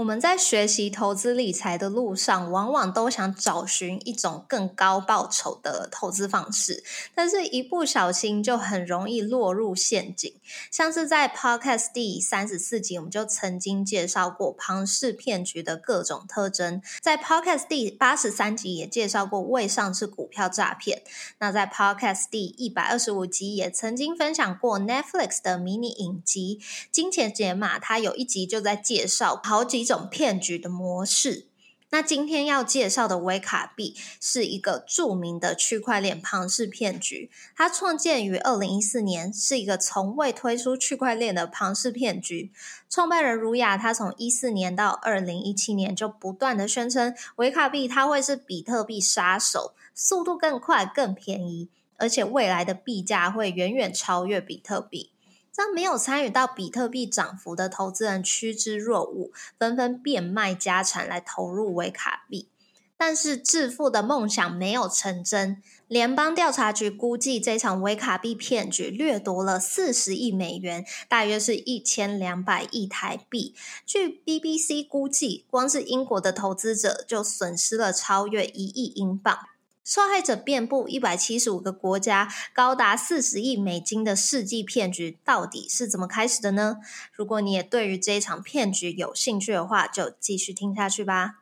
我们在学习投资理财的路上，往往都想找寻一种更高报酬的投资方式，但是一不小心就很容易落入陷阱。像是在 Podcast 第三十四集，我们就曾经介绍过庞氏骗局的各种特征；在 Podcast 第八十三集也介绍过未上市股票诈骗。那在 Podcast 第一百二十五集也曾经分享过 Netflix 的迷你影集《金钱解码》，它有一集就在介绍好几。种骗局的模式。那今天要介绍的维卡币是一个著名的区块链庞氏骗局。它创建于二零一四年，是一个从未推出区块链的庞氏骗局。创办人儒雅，他从一四年到二零一七年就不断的宣称维卡币它会是比特币杀手，速度更快、更便宜，而且未来的币价会远远超越比特币。让没有参与到比特币涨幅的投资人趋之若鹜，纷纷变卖家产来投入维卡币。但是致富的梦想没有成真。联邦调查局估计，这场维卡币骗局掠夺了四十亿美元，大约是一千两百亿台币。据 BBC 估计，光是英国的投资者就损失了超越一亿英镑。受害者遍布一百七十五个国家，高达四十亿美金的世纪骗局到底是怎么开始的呢？如果你也对于这一场骗局有兴趣的话，就继续听下去吧。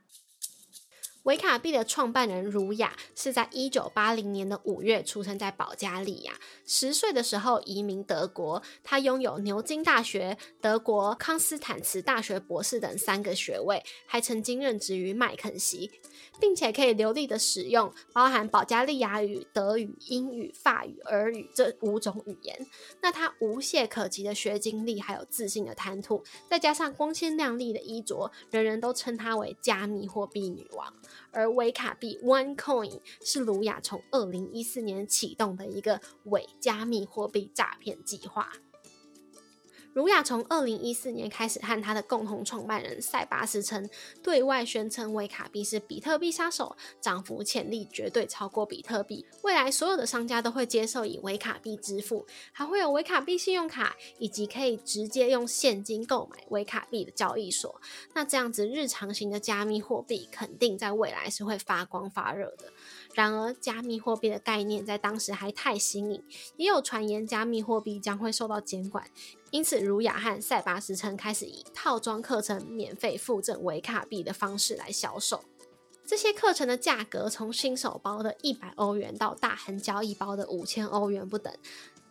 维卡币的创办人儒雅是在一九八零年的五月出生在保加利亚，十岁的时候移民德国。他拥有牛津大学、德国康斯坦茨大学博士等三个学位，还曾经任职于麦肯锡，并且可以流利的使用包含保加利亚语、德语、英语、法语、俄语这五种语言。那他无懈可击的学经历，还有自信的谈吐，再加上光鲜亮丽的衣着，人人都称他为加密货币女王。而维卡币 OneCoin 是卢雅从二零一四年启动的一个伪加密货币诈骗计划。儒雅从二零一四年开始和他的共同创办人塞巴斯称对外宣称维卡币是比特币杀手，涨幅潜力绝对超过比特币。未来所有的商家都会接受以维卡币支付，还会有维卡币信用卡，以及可以直接用现金购买维卡币的交易所。那这样子日常型的加密货币肯定在未来是会发光发热的。然而，加密货币的概念在当时还太新颖，也有传言加密货币将会受到监管。因此，儒雅和塞巴斯称开始以套装课程免费附赠维卡币的方式来销售。这些课程的价格从新手包的一百欧元到大横交易包的五千欧元不等。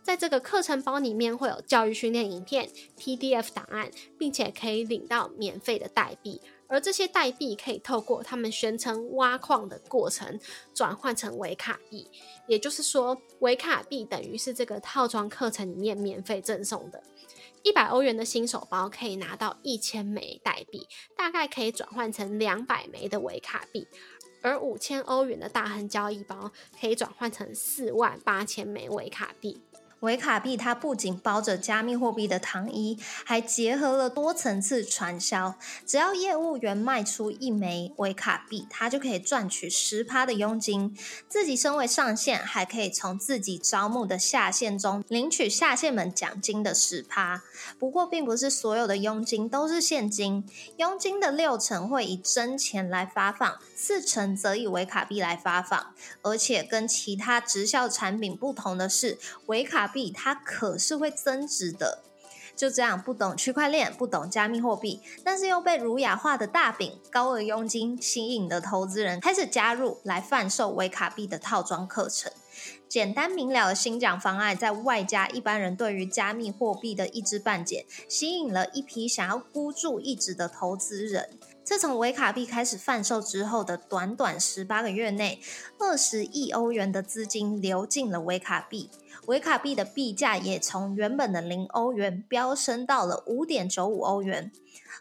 在这个课程包里面会有教育训练影片、PDF 档案，并且可以领到免费的代币。而这些代币可以透过他们宣称挖矿的过程转换成维卡币。也就是说，维卡币等于是这个套装课程里面免费赠送的。一百欧元的新手包可以拿到一千枚代币，大概可以转换成两百枚的维卡币；而五千欧元的大亨交易包可以转换成四万八千枚维卡币。维卡币它不仅包着加密货币的糖衣，还结合了多层次传销。只要业务员卖出一枚维卡币，他就可以赚取十趴的佣金。自己身为上线，还可以从自己招募的下线中领取下线们奖金的十趴。不过，并不是所有的佣金都是现金，佣金的六成会以真钱来发放，四成则以维卡币来发放。而且跟其他直销产品不同的是，维卡。币它可是会增值的，就这样不懂区块链、不懂加密货币，但是又被儒雅化的大饼、高额佣金吸引的投资人，开始加入来贩售维卡币的套装课程。简单明了的新讲方案，在外加一般人对于加密货币的一知半解，吸引了一批想要孤注一掷的投资人。自从维卡币开始贩售之后的短短十八个月内，二十亿欧元的资金流进了维卡币，维卡币的币价也从原本的零欧元飙升到了五点九五欧元。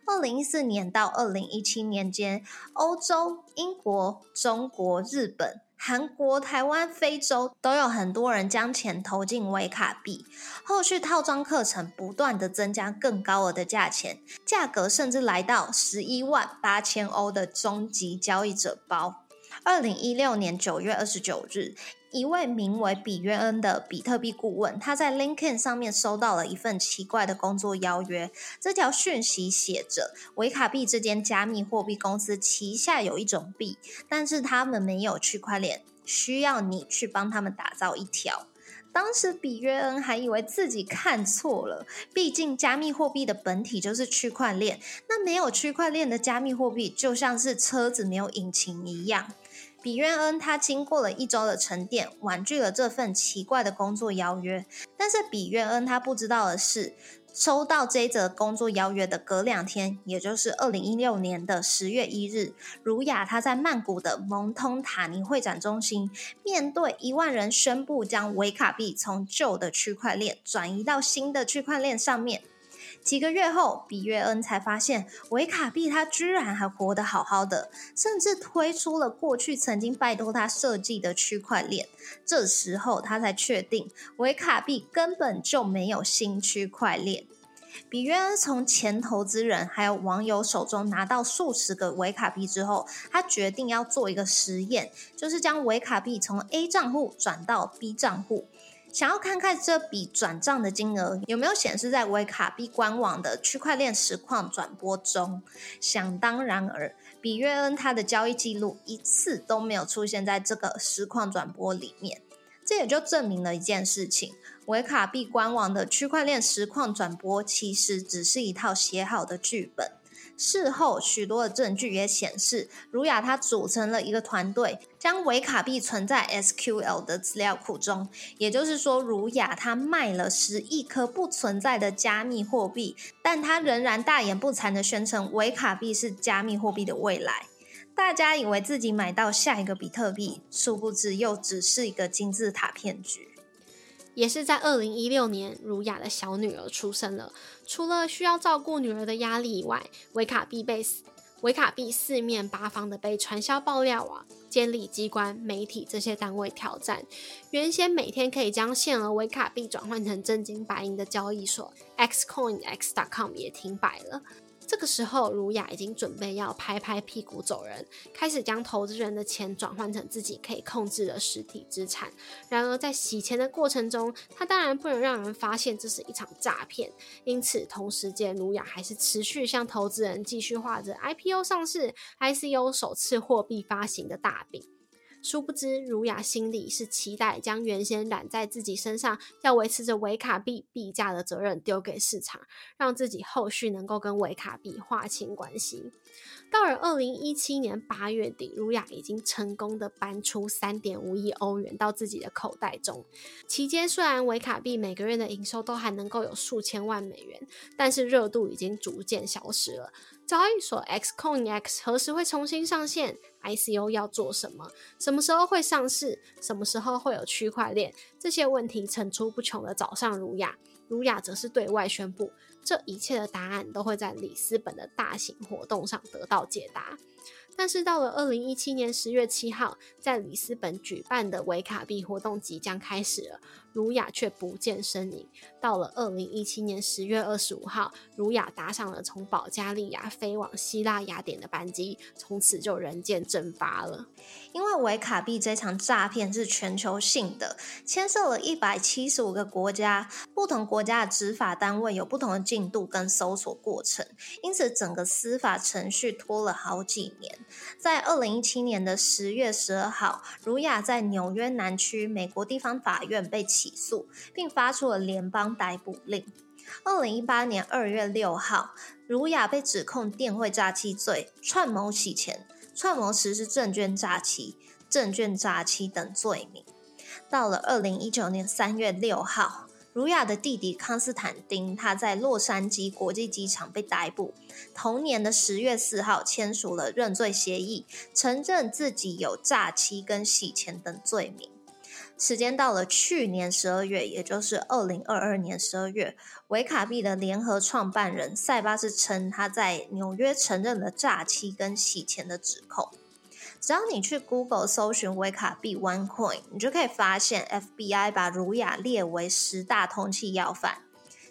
二零一四年到二零一七年间，欧洲、英国、中国、日本韩国、台湾、非洲都有很多人将钱投进维卡币，后续套装课程不断的增加更高额的价钱，价格甚至来到十一万八千欧的终极交易者包。二零一六年九月二十九日。一位名为比约恩的比特币顾问，他在 LinkedIn 上面收到了一份奇怪的工作邀约。这条讯息写着：维卡币这间加密货币公司旗下有一种币，但是他们没有区块链，需要你去帮他们打造一条。当时比约恩还以为自己看错了，毕竟加密货币的本体就是区块链，那没有区块链的加密货币就像是车子没有引擎一样。比约恩他经过了一周的沉淀，婉拒了这份奇怪的工作邀约。但是比约恩他不知道的是，收到这则工作邀约的隔两天，也就是二零一六年的十月一日，儒雅他在曼谷的蒙通塔尼会展中心，面对一万人宣布将维卡币从旧的区块链转移到新的区块链上面。几个月后，比约恩才发现维卡币他居然还活得好好的，甚至推出了过去曾经拜托他设计的区块链。这时候他才确定维卡币根本就没有新区块链。比约恩从前投资人还有网友手中拿到数十个维卡币之后，他决定要做一个实验，就是将维卡币从 A 账户转到 B 账户。想要看看这笔转账的金额有没有显示在维卡币官网的区块链实况转播中？想当然而，比约恩他的交易记录一次都没有出现在这个实况转播里面。这也就证明了一件事情：维卡币官网的区块链实况转播其实只是一套写好的剧本。事后，许多的证据也显示，儒雅他组成了一个团队，将维卡币存在 SQL 的资料库中。也就是说，儒雅他卖了十亿颗不存在的加密货币，但他仍然大言不惭的宣称维卡币是加密货币的未来。大家以为自己买到下一个比特币，殊不知又只是一个金字塔骗局。也是在二零一六年，儒雅的小女儿出生了。除了需要照顾女儿的压力以外，维卡币被维卡币四面八方的被传销爆料啊、监理机关、媒体这些单位挑战。原先每天可以将限额维卡币转换成真金白银的交易所 xcoinx.com 也停摆了。这个时候，儒雅已经准备要拍拍屁股走人，开始将投资人的钱转换成自己可以控制的实体资产。然而，在洗钱的过程中，他当然不能让人发现这是一场诈骗。因此，同时间，儒雅还是持续向投资人继续画着 IPO 上市、ICO 首次货币发行的大饼。殊不知，儒雅心里是期待将原先揽在自己身上要维持着维卡币币价的责任丢给市场，让自己后续能够跟维卡币划清关系。到了二零一七年八月底，儒雅已经成功的搬出三点五亿欧元到自己的口袋中。期间虽然维卡币每个月的营收都还能够有数千万美元，但是热度已经逐渐消失了。交易所 XCoinX 何时会重新上线？ICO 要做什么？什么时候会上市？什么时候会有区块链？这些问题层出不穷的找上儒雅，儒雅则是对外宣布，这一切的答案都会在里斯本的大型活动上得到解答。但是到了二零一七年十月七号，在里斯本举办的维卡币活动即将开始了。儒雅却不见身影。到了二零一七年十月二十五号，儒雅搭上了从保加利亚飞往希腊雅典的班机，从此就人间蒸发了。因为维卡币这场诈骗是全球性的，牵涉了一百七十五个国家，不同国家的执法单位有不同的进度跟搜索过程，因此整个司法程序拖了好几年。在二零一七年的十月十二号，儒雅在纽约南区美国地方法院被起。起诉，并发出了联邦逮捕令。二零一八年二月六号，儒雅被指控电汇诈欺罪、串谋洗钱、串谋实施证券诈欺、证券诈欺等罪名。到了二零一九年三月六号，儒雅的弟弟康斯坦丁他在洛杉矶国际机场被逮捕。同年的十月四号，签署了认罪协议，承认自己有诈欺跟洗钱等罪名。时间到了去年十二月，也就是二零二二年十二月，维卡币的联合创办人塞巴斯称，他在纽约承认了诈欺跟洗钱的指控。只要你去 Google 搜寻维卡币 OneCoin，你就可以发现 FBI 把儒雅列为十大通缉要犯。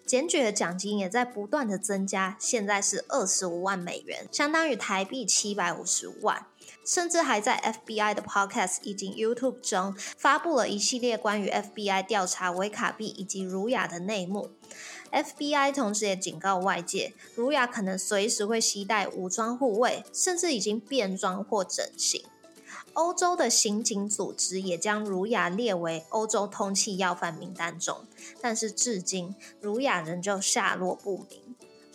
检举的奖金也在不断的增加，现在是二十五万美元，相当于台币七百五十万。甚至还在 FBI 的 Podcast 以及 YouTube 中发布了一系列关于 FBI 调查维卡币以及儒雅的内幕。FBI 同时也警告外界，儒雅可能随时会携带武装护卫，甚至已经变装或整形。欧洲的刑警组织也将儒雅列为欧洲通缉要犯名单中，但是至今儒雅仍旧下落不明。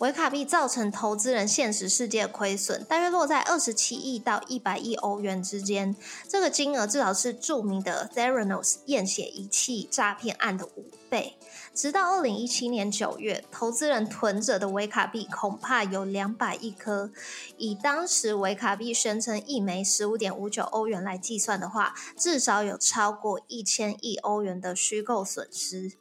维卡币造成投资人现实世界亏损，大约落在二十七亿到一百亿欧元之间。这个金额至少是著名的 Theranos 验血仪器诈骗案的五倍。直到二零一七年九月，投资人囤着的维卡币恐怕有两百亿颗。以当时维卡币宣称一枚十五点五九欧元来计算的话，至少有超过一千亿欧元的虚构损失。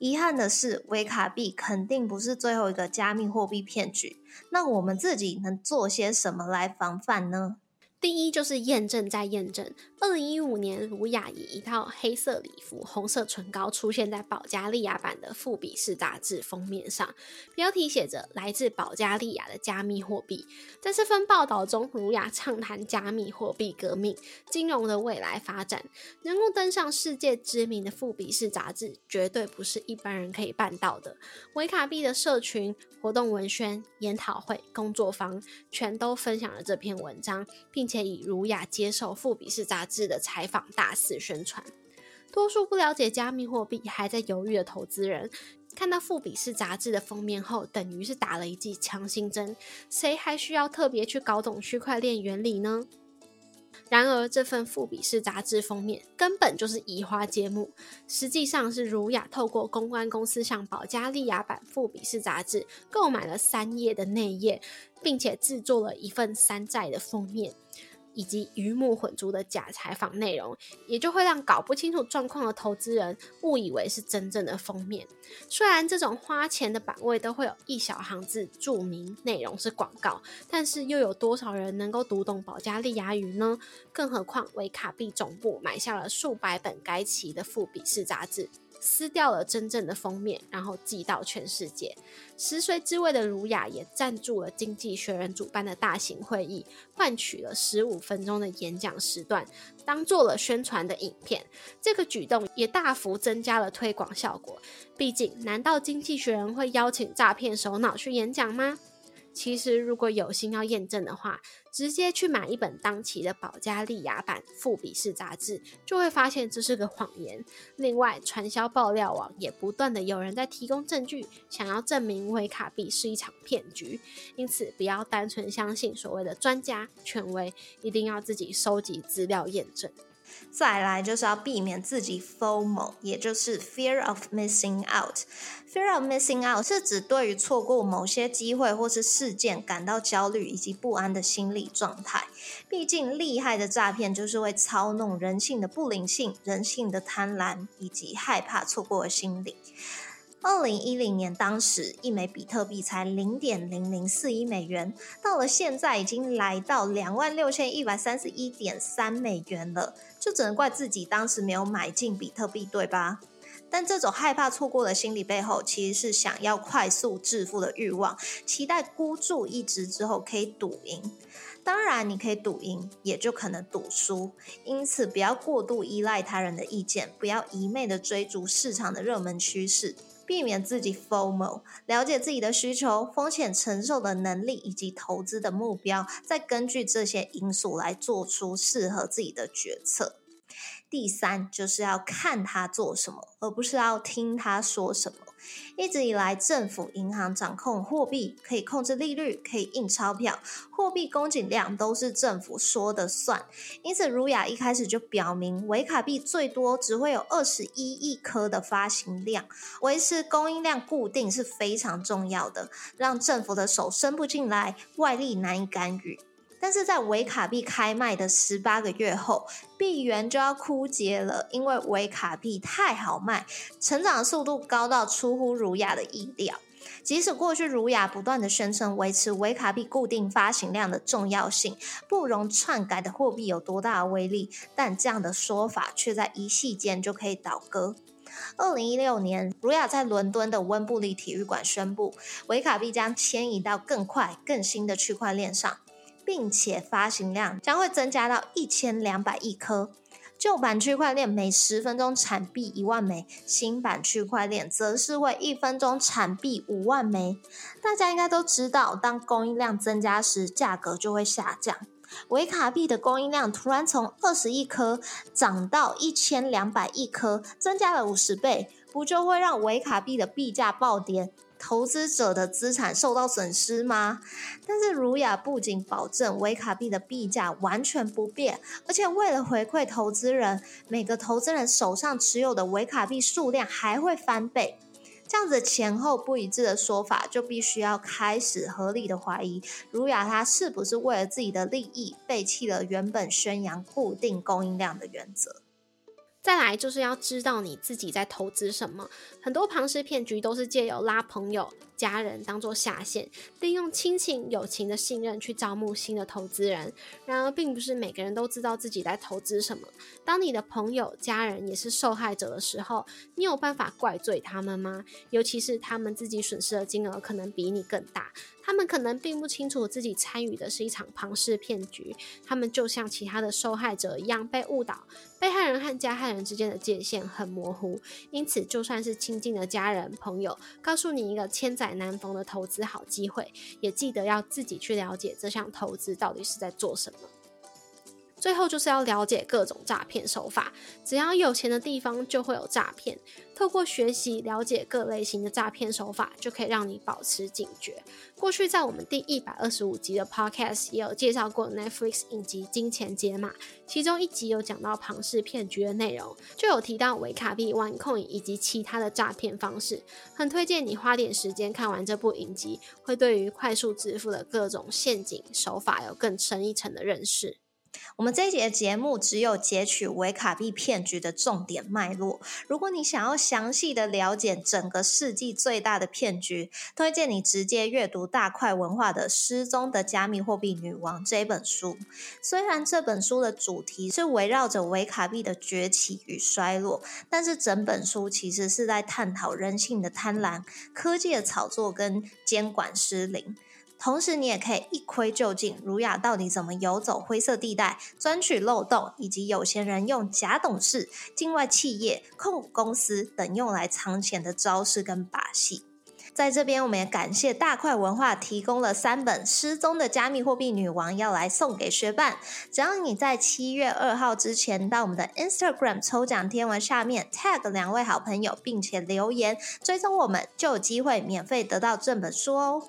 遗憾的是，维卡币肯定不是最后一个加密货币骗局。那我们自己能做些什么来防范呢？第一就是验证再验证。二零一五年，卢雅以一套黑色礼服、红色唇膏出现在保加利亚版的《富比士》杂志封面上，标题写着“来自保加利亚的加密货币”。在这份报道中，卢雅畅谈加密货币革命、金融的未来发展。能够登上世界知名的《富比士》杂志，绝对不是一般人可以办到的。维卡币的社群、活动文宣、研讨会、工作坊，全都分享了这篇文章，并且以儒雅接受《富比士》杂志的采访大肆宣传。多数不了解加密货币还在犹豫的投资人，看到《富比士》杂志的封面后，等于是打了一剂强心针。谁还需要特别去搞懂区块链原理呢？然而，这份《富比士》杂志封面根本就是移花接木，实际上是儒雅透过公关公司向保加利亚版《富比士》杂志购买了三页的内页，并且制作了一份山寨的封面。以及鱼目混珠的假采访内容，也就会让搞不清楚状况的投资人误以为是真正的封面。虽然这种花钱的版位都会有一小行字注明内容是广告，但是又有多少人能够读懂保加利亚语呢？更何况维卡币总部买下了数百本该期的富比士杂志。撕掉了真正的封面，然后寄到全世界。十岁之位的儒雅也赞助了经济学人主办的大型会议，换取了十五分钟的演讲时段，当做了宣传的影片。这个举动也大幅增加了推广效果。毕竟，难道经济学人会邀请诈骗首脑去演讲吗？其实，如果有心要验证的话，直接去买一本当期的保加利亚版《富比士》杂志，就会发现这是个谎言。另外，传销爆料网也不断的有人在提供证据，想要证明维卡币是一场骗局。因此，不要单纯相信所谓的专家权威，一定要自己收集资料验证。再来就是要避免自己 FOMO，也就是 Fear of Missing Out。Fear of Missing Out 是指对于错过某些机会或是事件感到焦虑以及不安的心理状态。毕竟，厉害的诈骗就是会操弄人性的不灵性、人性的贪婪以及害怕错过的心理。二零一零年，当时一枚比特币才零点零零四一美元，到了现在已经来到两万六千一百三十一点三美元了，就只能怪自己当时没有买进比特币，对吧？但这种害怕错过的心理背后，其实是想要快速致富的欲望，期待孤注一掷之后可以赌赢。当然，你可以赌赢，也就可能赌输。因此，不要过度依赖他人的意见，不要一昧的追逐市场的热门趋势。避免自己 FOMO，了解自己的需求、风险承受的能力以及投资的目标，再根据这些因素来做出适合自己的决策。第三，就是要看他做什么，而不是要听他说什么。一直以来，政府、银行掌控货币，可以控制利率，可以印钞票，货币供给量都是政府说的算。因此，儒雅一开始就表明，维卡币最多只会有二十一亿颗的发行量，维持供应量固定是非常重要的，让政府的手伸不进来，外力难以干预。但是在维卡币开卖的十八个月后，币源就要枯竭了，因为维卡币太好卖，成长速度高到出乎儒雅的意料。即使过去儒雅不断的宣称维持维卡币固定发行量的重要性，不容篡改的货币有多大的威力，但这样的说法却在一夕间就可以倒戈。二零一六年，儒雅在伦敦的温布利体育馆宣布，维卡币将迁移到更快、更新的区块链上，并且发行量将会增加到一千两百亿颗。旧版区块链每十分钟产币一万枚，新版区块链则是会一分钟产币五万枚。大家应该都知道，当供应量增加时，价格就会下降。维卡币的供应量突然从二十亿颗涨到一千两百亿颗，增加了五十倍，不就会让维卡币的币价暴跌？投资者的资产受到损失吗？但是儒雅不仅保证维卡币的币价完全不变，而且为了回馈投资人，每个投资人手上持有的维卡币数量还会翻倍。这样子前后不一致的说法，就必须要开始合理的怀疑，儒雅他是不是为了自己的利益，背弃了原本宣扬固定供应量的原则。再来就是要知道你自己在投资什么。很多庞氏骗局都是借由拉朋友、家人当做下线，利用亲情、友情的信任去招募新的投资人。然而，并不是每个人都知道自己在投资什么。当你的朋友、家人也是受害者的时候，你有办法怪罪他们吗？尤其是他们自己损失的金额可能比你更大。他们可能并不清楚自己参与的是一场庞氏骗局，他们就像其他的受害者一样被误导。被害人和加害人之间的界限很模糊，因此就算是亲近的家人朋友告诉你一个千载难逢的投资好机会，也记得要自己去了解这项投资到底是在做什么。最后就是要了解各种诈骗手法，只要有钱的地方就会有诈骗。透过学习了解各类型的诈骗手法，就可以让你保持警觉。过去在我们第一百二十五集的 Podcast 也有介绍过 Netflix 影集《金钱解码》，其中一集有讲到庞氏骗局的内容，就有提到维卡币、OneCoin 以及其他的诈骗方式。很推荐你花点时间看完这部影集，会对于快速支付的各种陷阱手法有更深一层的认识。我们这一节节目只有截取维卡币骗局的重点脉络。如果你想要详细的了解整个世纪最大的骗局，推荐你直接阅读大块文化的《失踪的加密货币女王》这本书。虽然这本书的主题是围绕着维卡币的崛起与衰落，但是整本书其实是在探讨人性的贪婪、科技的炒作跟监管失灵。同时，你也可以一窥究竟，儒雅到底怎么游走灰色地带，钻取漏洞，以及有钱人用假董事、境外企业、控股公司等用来藏钱的招式跟把戏。在这边，我们也感谢大块文化提供了三本《失踪的加密货币女王》，要来送给学伴。只要你在七月二号之前到我们的 Instagram 抽奖贴文下面 tag 两位好朋友，并且留言追踪我们，就有机会免费得到这本书哦。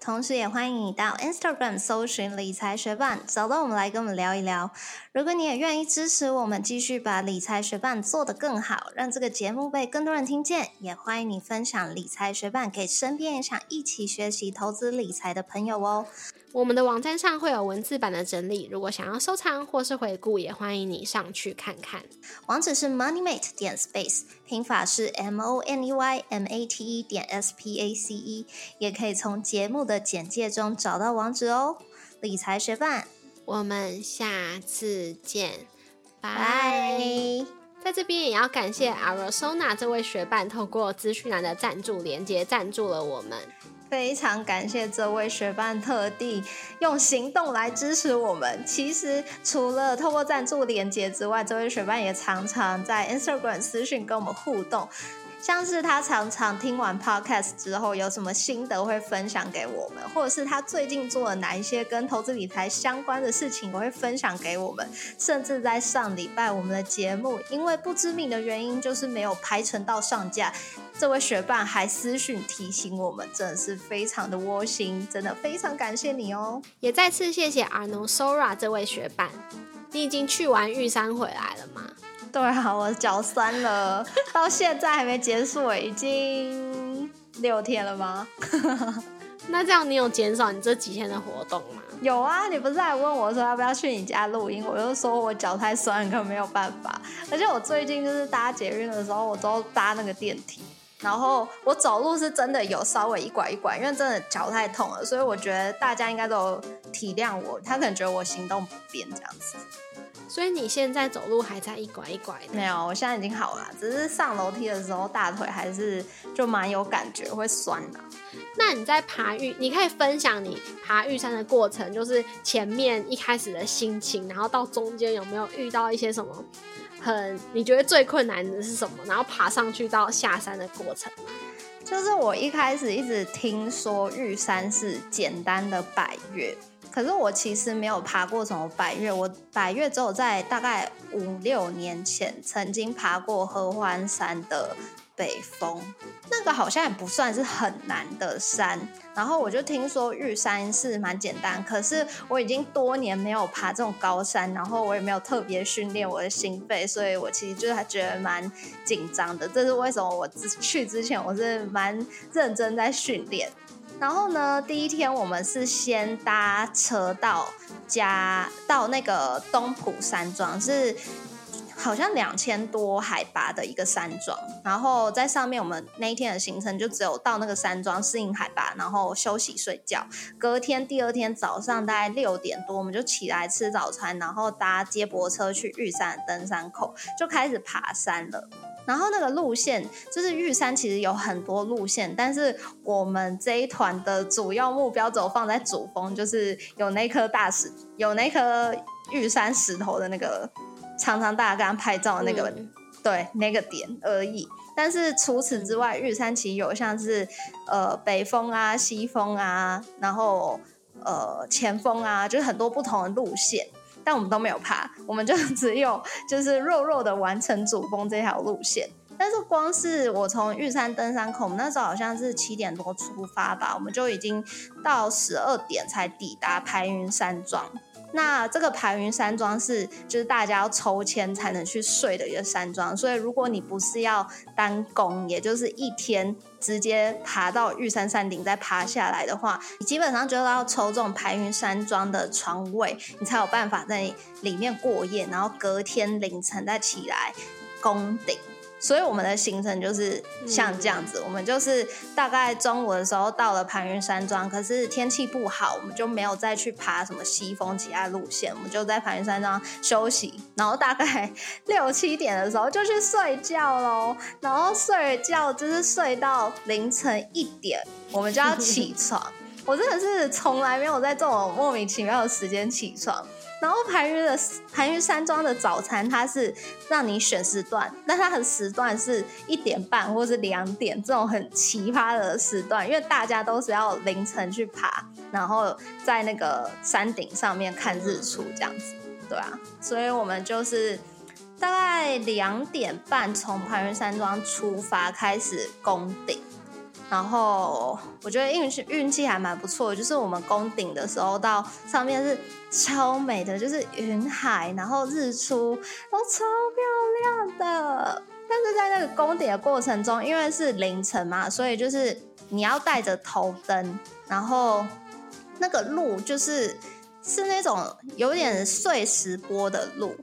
同时，也欢迎你到 Instagram 搜寻理财学伴，找到我们来跟我们聊一聊。如果你也愿意支持我们，继续把理财学伴做得更好，让这个节目被更多人听见，也欢迎你分享理财学伴给身边也想一起学习投资理财的朋友哦。我们的网站上会有文字版的整理，如果想要收藏或是回顾，也欢迎你上去看看。网址是 moneymate 点 space，拼法是 m o n e y m a t e 点 s p a c e，也可以从节目的简介中找到网址哦。理财学伴，我们下次见，拜。在这边也要感谢 Arizona 这位学伴，透过资讯栏的赞助连接赞助了我们。非常感谢这位学伴特地用行动来支持我们。其实除了透过赞助连接之外，这位学伴也常常在 Instagram 私讯跟我们互动。像是他常常听完 podcast 之后有什么心得会分享给我们，或者是他最近做了哪一些跟投资理财相关的事情，我会分享给我们。甚至在上礼拜我们的节目因为不知名的原因就是没有排成到上架，这位学伴还私讯提醒我们，真的是非常的窝心，真的非常感谢你哦！也再次谢谢 Arno Sora 这位学伴，你已经去完玉山回来了吗？对啊，我脚酸了，到现在还没结束，已经六天了吗？那这样你有减少你这几天的活动吗？有啊，你不是还问我说要不要去你家录音？我就说我脚太酸，可没有办法。而且我最近就是搭捷运的时候，我都搭那个电梯，然后我走路是真的有稍微一拐一拐，因为真的脚太痛了。所以我觉得大家应该都体谅我，他可能觉得我行动不便这样子。所以你现在走路还在一拐一拐的？没有，我现在已经好了，只是上楼梯的时候大腿还是就蛮有感觉，会酸的。那你在爬玉，你可以分享你爬玉山的过程，就是前面一开始的心情，然后到中间有没有遇到一些什么很你觉得最困难的是什么？然后爬上去到下山的过程。就是我一开始一直听说玉山是简单的百越。可是我其实没有爬过什么百越，我百越只有在大概五六年前曾经爬过合欢山的北峰，那个好像也不算是很难的山。然后我就听说玉山是蛮简单，可是我已经多年没有爬这种高山，然后我也没有特别训练我的心肺，所以我其实就还觉得蛮紧张的。这是为什么？我之去之前我是蛮认真在训练。然后呢，第一天我们是先搭车到家，到那个东浦山庄，是好像两千多海拔的一个山庄。然后在上面，我们那一天的行程就只有到那个山庄适应海拔，然后休息睡觉。隔天第二天早上大概六点多，我们就起来吃早餐，然后搭接驳车去玉山登山口，就开始爬山了。然后那个路线就是玉山，其实有很多路线，但是我们这一团的主要目标只有放在主峰，就是有那颗大石，有那颗玉山石头的那个常常大家刚拍照的那个，对那个点而已。但是除此之外，玉山其实有像是呃北峰啊、西峰啊，然后呃前峰啊，就是很多不同的路线。但我们都没有爬，我们就 只有就是弱弱的完成主峰这条路线。但是光是我从玉山登山口，那时候好像是七点多出发吧，我们就已经到十二点才抵达排云山庄。那这个排云山庄是就是大家要抽签才能去睡的一个山庄，所以如果你不是要单攻，也就是一天直接爬到玉山山顶再爬下来的话，你基本上就要抽这种排云山庄的床位，你才有办法在里面过夜，然后隔天凌晨再起来攻顶。所以我们的行程就是像这样子，我们就是大概中午的时候到了盘云山庄，可是天气不好，我们就没有再去爬什么西峰其他路线，我们就在盘云山庄休息，然后大概 六七点的时候就去睡觉喽，然后睡觉就是睡到凌晨一点，我们就要起床。我真的是从来没有在这种莫名其妙的时间起床。然后盘云的盘云山庄的早餐，它是让你选时段，但它的时段是一点半或是两点这种很奇葩的时段，因为大家都是要凌晨去爬，然后在那个山顶上面看日出这样子，对啊，所以我们就是大概两点半从盘云山庄出发，开始攻顶。然后我觉得运气运气还蛮不错，就是我们攻顶的时候到上面是超美的，就是云海，然后日出都超漂亮的。但是在那个攻顶的过程中，因为是凌晨嘛，所以就是你要带着头灯，然后那个路就是是那种有点碎石坡的路，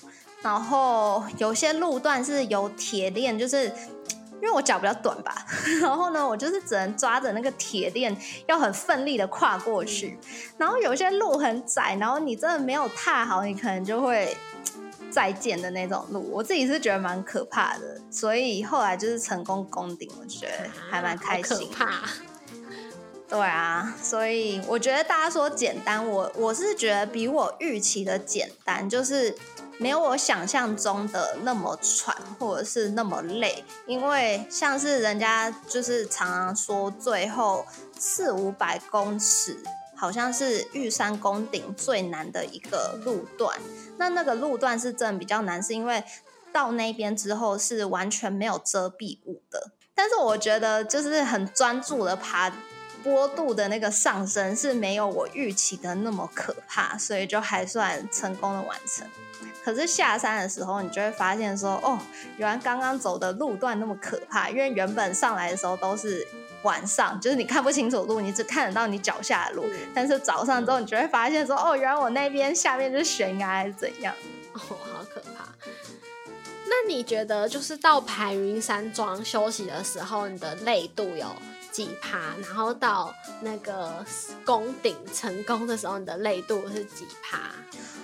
然后有些路段是有铁链，就是。因为我脚比较短吧，然后呢，我就是只能抓着那个铁链，要很奋力的跨过去。然后有些路很窄，然后你真的没有踏好，你可能就会再见的那种路。我自己是觉得蛮可怕的，所以后来就是成功攻顶，我觉得还蛮开心。怕。对啊，所以我觉得大家说简单，我我是觉得比我预期的简单，就是。没有我想象中的那么喘，或者是那么累，因为像是人家就是常常说，最后四五百公尺好像是玉山宫顶最难的一个路段。那那个路段是真的比较难，是因为到那边之后是完全没有遮蔽物的。但是我觉得就是很专注的爬。坡度的那个上升是没有我预期的那么可怕，所以就还算成功的完成。可是下山的时候，你就会发现说，哦，原来刚刚走的路段那么可怕，因为原本上来的时候都是晚上就是你看不清楚路，你只看得到你脚下的路，但是早上之后你就会发现说，哦，原来我那边下面就是悬崖还是怎样？哦，好可怕。那你觉得就是到排云山庄休息的时候，你的累度有几趴？然后到那个攻顶成功的时候，你的累度是几趴？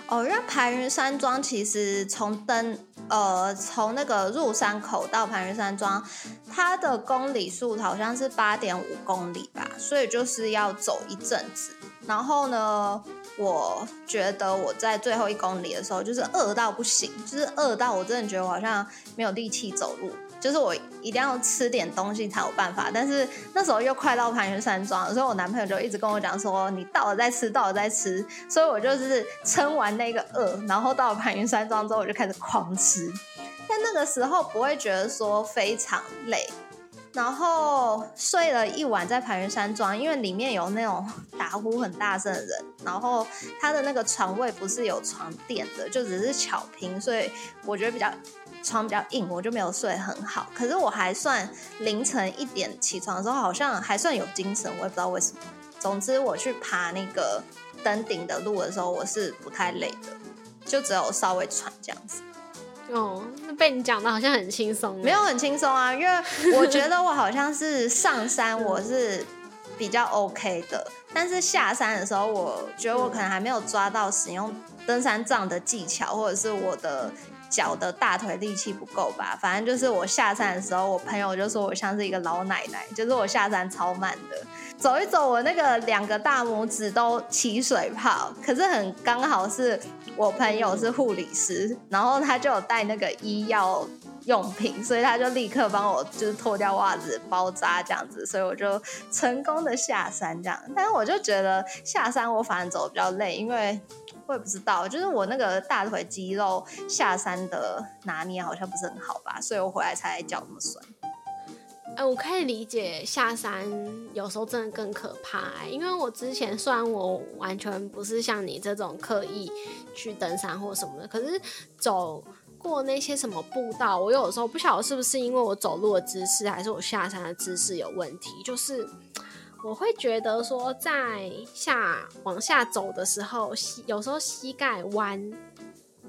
哦，因为排云山庄其实从登呃从那个入山口到盘云山庄，它的公里数好像是八点五公里吧，所以就是要走一阵子。然后呢？我觉得我在最后一公里的时候，就是饿到不行，就是饿到我真的觉得我好像没有力气走路，就是我一定要吃点东西才有办法。但是那时候又快到盘云山庄，所以我男朋友就一直跟我讲说：“你到了再吃，到了再吃。”所以我就是撑完那个饿，然后到了盘云山庄之后，我就开始狂吃。但那个时候不会觉得说非常累。然后睡了一晚在盘云山庄，因为里面有那种打呼很大声的人，然后他的那个床位不是有床垫的，就只是巧拼，所以我觉得比较床比较硬，我就没有睡很好。可是我还算凌晨一点起床的时候，好像还算有精神，我也不知道为什么。总之我去爬那个登顶的路的时候，我是不太累的，就只有稍微喘这样子。哦，被你讲的好像很轻松，没有很轻松啊，因为我觉得我好像是上山我是比较 OK 的，但是下山的时候，我觉得我可能还没有抓到使用登山杖的技巧，或者是我的脚的大腿力气不够吧。反正就是我下山的时候，我朋友就说我像是一个老奶奶，就是我下山超慢的，走一走，我那个两个大拇指都起水泡，可是很刚好是。我朋友是护理师，然后他就有带那个医药用品，所以他就立刻帮我就是脱掉袜子包扎这样子，所以我就成功的下山这样。但是我就觉得下山我反而走比较累，因为我也不知道，就是我那个大腿肌肉下山的拿捏好像不是很好吧，所以我回来才脚那么酸。哎，我可以理解下山有时候真的更可怕，因为我之前虽然我完全不是像你这种刻意去登山或什么的，可是走过那些什么步道，我有时候不晓得是不是因为我走路的姿势，还是我下山的姿势有问题，就是我会觉得说在下往下走的时候，膝有时候膝盖弯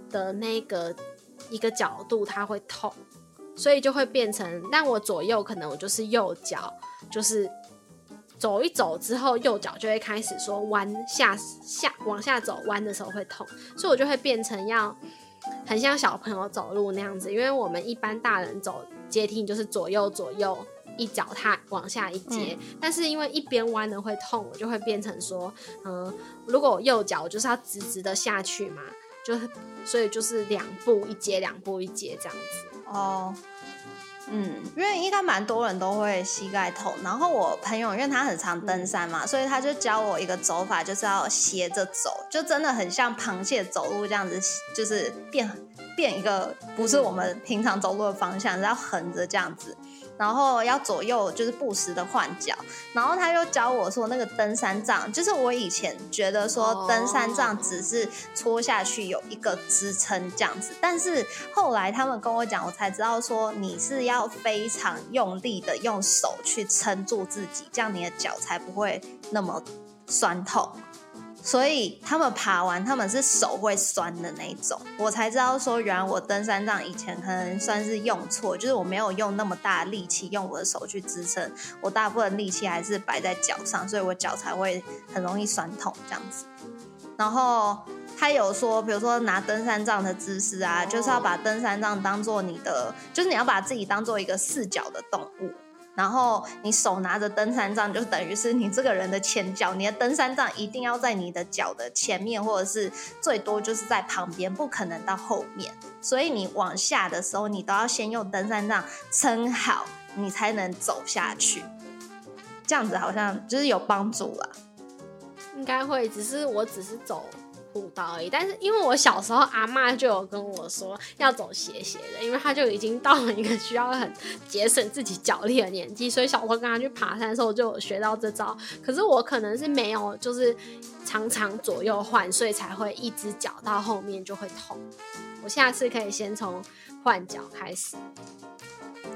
的那个一个角度，它会痛。所以就会变成，但我左右可能我就是右脚，就是走一走之后，右脚就会开始说弯下下往下走弯的时候会痛，所以我就会变成要很像小朋友走路那样子，因为我们一般大人走阶梯就是左右左右一脚踏往下一阶，但是因为一边弯的会痛，我就会变成说，嗯，如果我右脚就是要直直的下去嘛，就所以就是两步一阶，两步一阶这样子。哦，嗯，因为应该蛮多人都会膝盖痛，然后我朋友因为他很常登山嘛，所以他就教我一个走法，就是要斜着走，就真的很像螃蟹走路这样子，就是变变一个不是我们平常走路的方向，然后横着这样子。然后要左右就是不时的换脚，然后他又教我说那个登山杖，就是我以前觉得说登山杖只是戳下去有一个支撑这样子，但是后来他们跟我讲，我才知道说你是要非常用力的用手去撑住自己，这样你的脚才不会那么酸痛。所以他们爬完，他们是手会酸的那种，我才知道说，原来我登山杖以前可能算是用错，就是我没有用那么大力气用我的手去支撑，我大部分力气还是摆在脚上，所以我脚才会很容易酸痛这样子。然后他有说，比如说拿登山杖的姿势啊，就是要把登山杖当做你的，就是你要把自己当做一个四脚的动物。然后你手拿着登山杖，就等于是你这个人的前脚，你的登山杖一定要在你的脚的前面，或者是最多就是在旁边，不可能到后面。所以你往下的时候，你都要先用登山杖撑好，你才能走下去。这样子好像就是有帮助了。应该会，只是我只是走。步道而已，但是因为我小时候阿妈就有跟我说要走斜斜的，因为他就已经到了一个需要很节省自己脚力的年纪，所以小时候跟他去爬山的时候就有学到这招。可是我可能是没有，就是常常左右换，所以才会一只脚到后面就会痛。我下次可以先从换脚开始。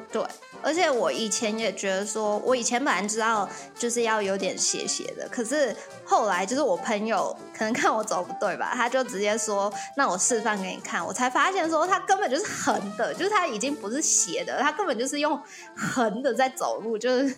对，而且我以前也觉得说，我以前本来知道就是要有点斜斜的，可是后来就是我朋友可能看我走不对吧，他就直接说，那我示范给你看，我才发现说他根本就是横的，就是他已经不是斜的，他根本就是用横的在走路，就是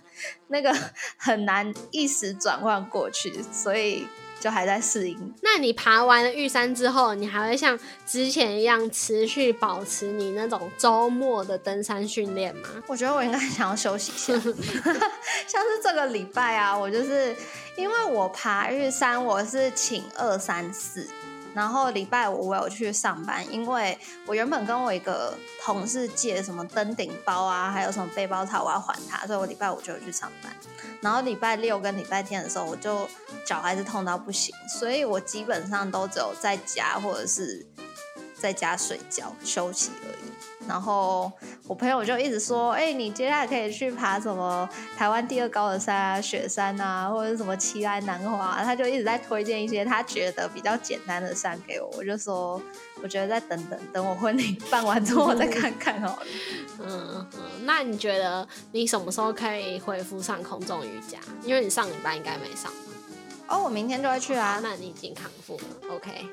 那个很难一时转换过去，所以。就还在适应。那你爬完了玉山之后，你还会像之前一样持续保持你那种周末的登山训练吗？我觉得我应该想要休息一下，像是这个礼拜啊，我就是因为我爬玉山，我是请二三四。然后礼拜五我有去上班，因为我原本跟我一个同事借什么登顶包啊，还有什么背包套，我要还他，所以我礼拜五就有去上班。然后礼拜六跟礼拜天的时候，我就脚还是痛到不行，所以我基本上都只有在家或者是在家睡觉休息而已。然后我朋友就一直说：“哎，你接下来可以去爬什么台湾第二高的山啊，雪山啊，或者什么奇来南华。”他就一直在推荐一些他觉得比较简单的山给我。我就说：“我觉得再等等，等我婚礼办完之后我再看看好了。”嗯嗯，那你觉得你什么时候可以恢复上空中瑜伽？因为你上礼拜应该没上。哦，我明天就会去啊。那你已经康复了，OK。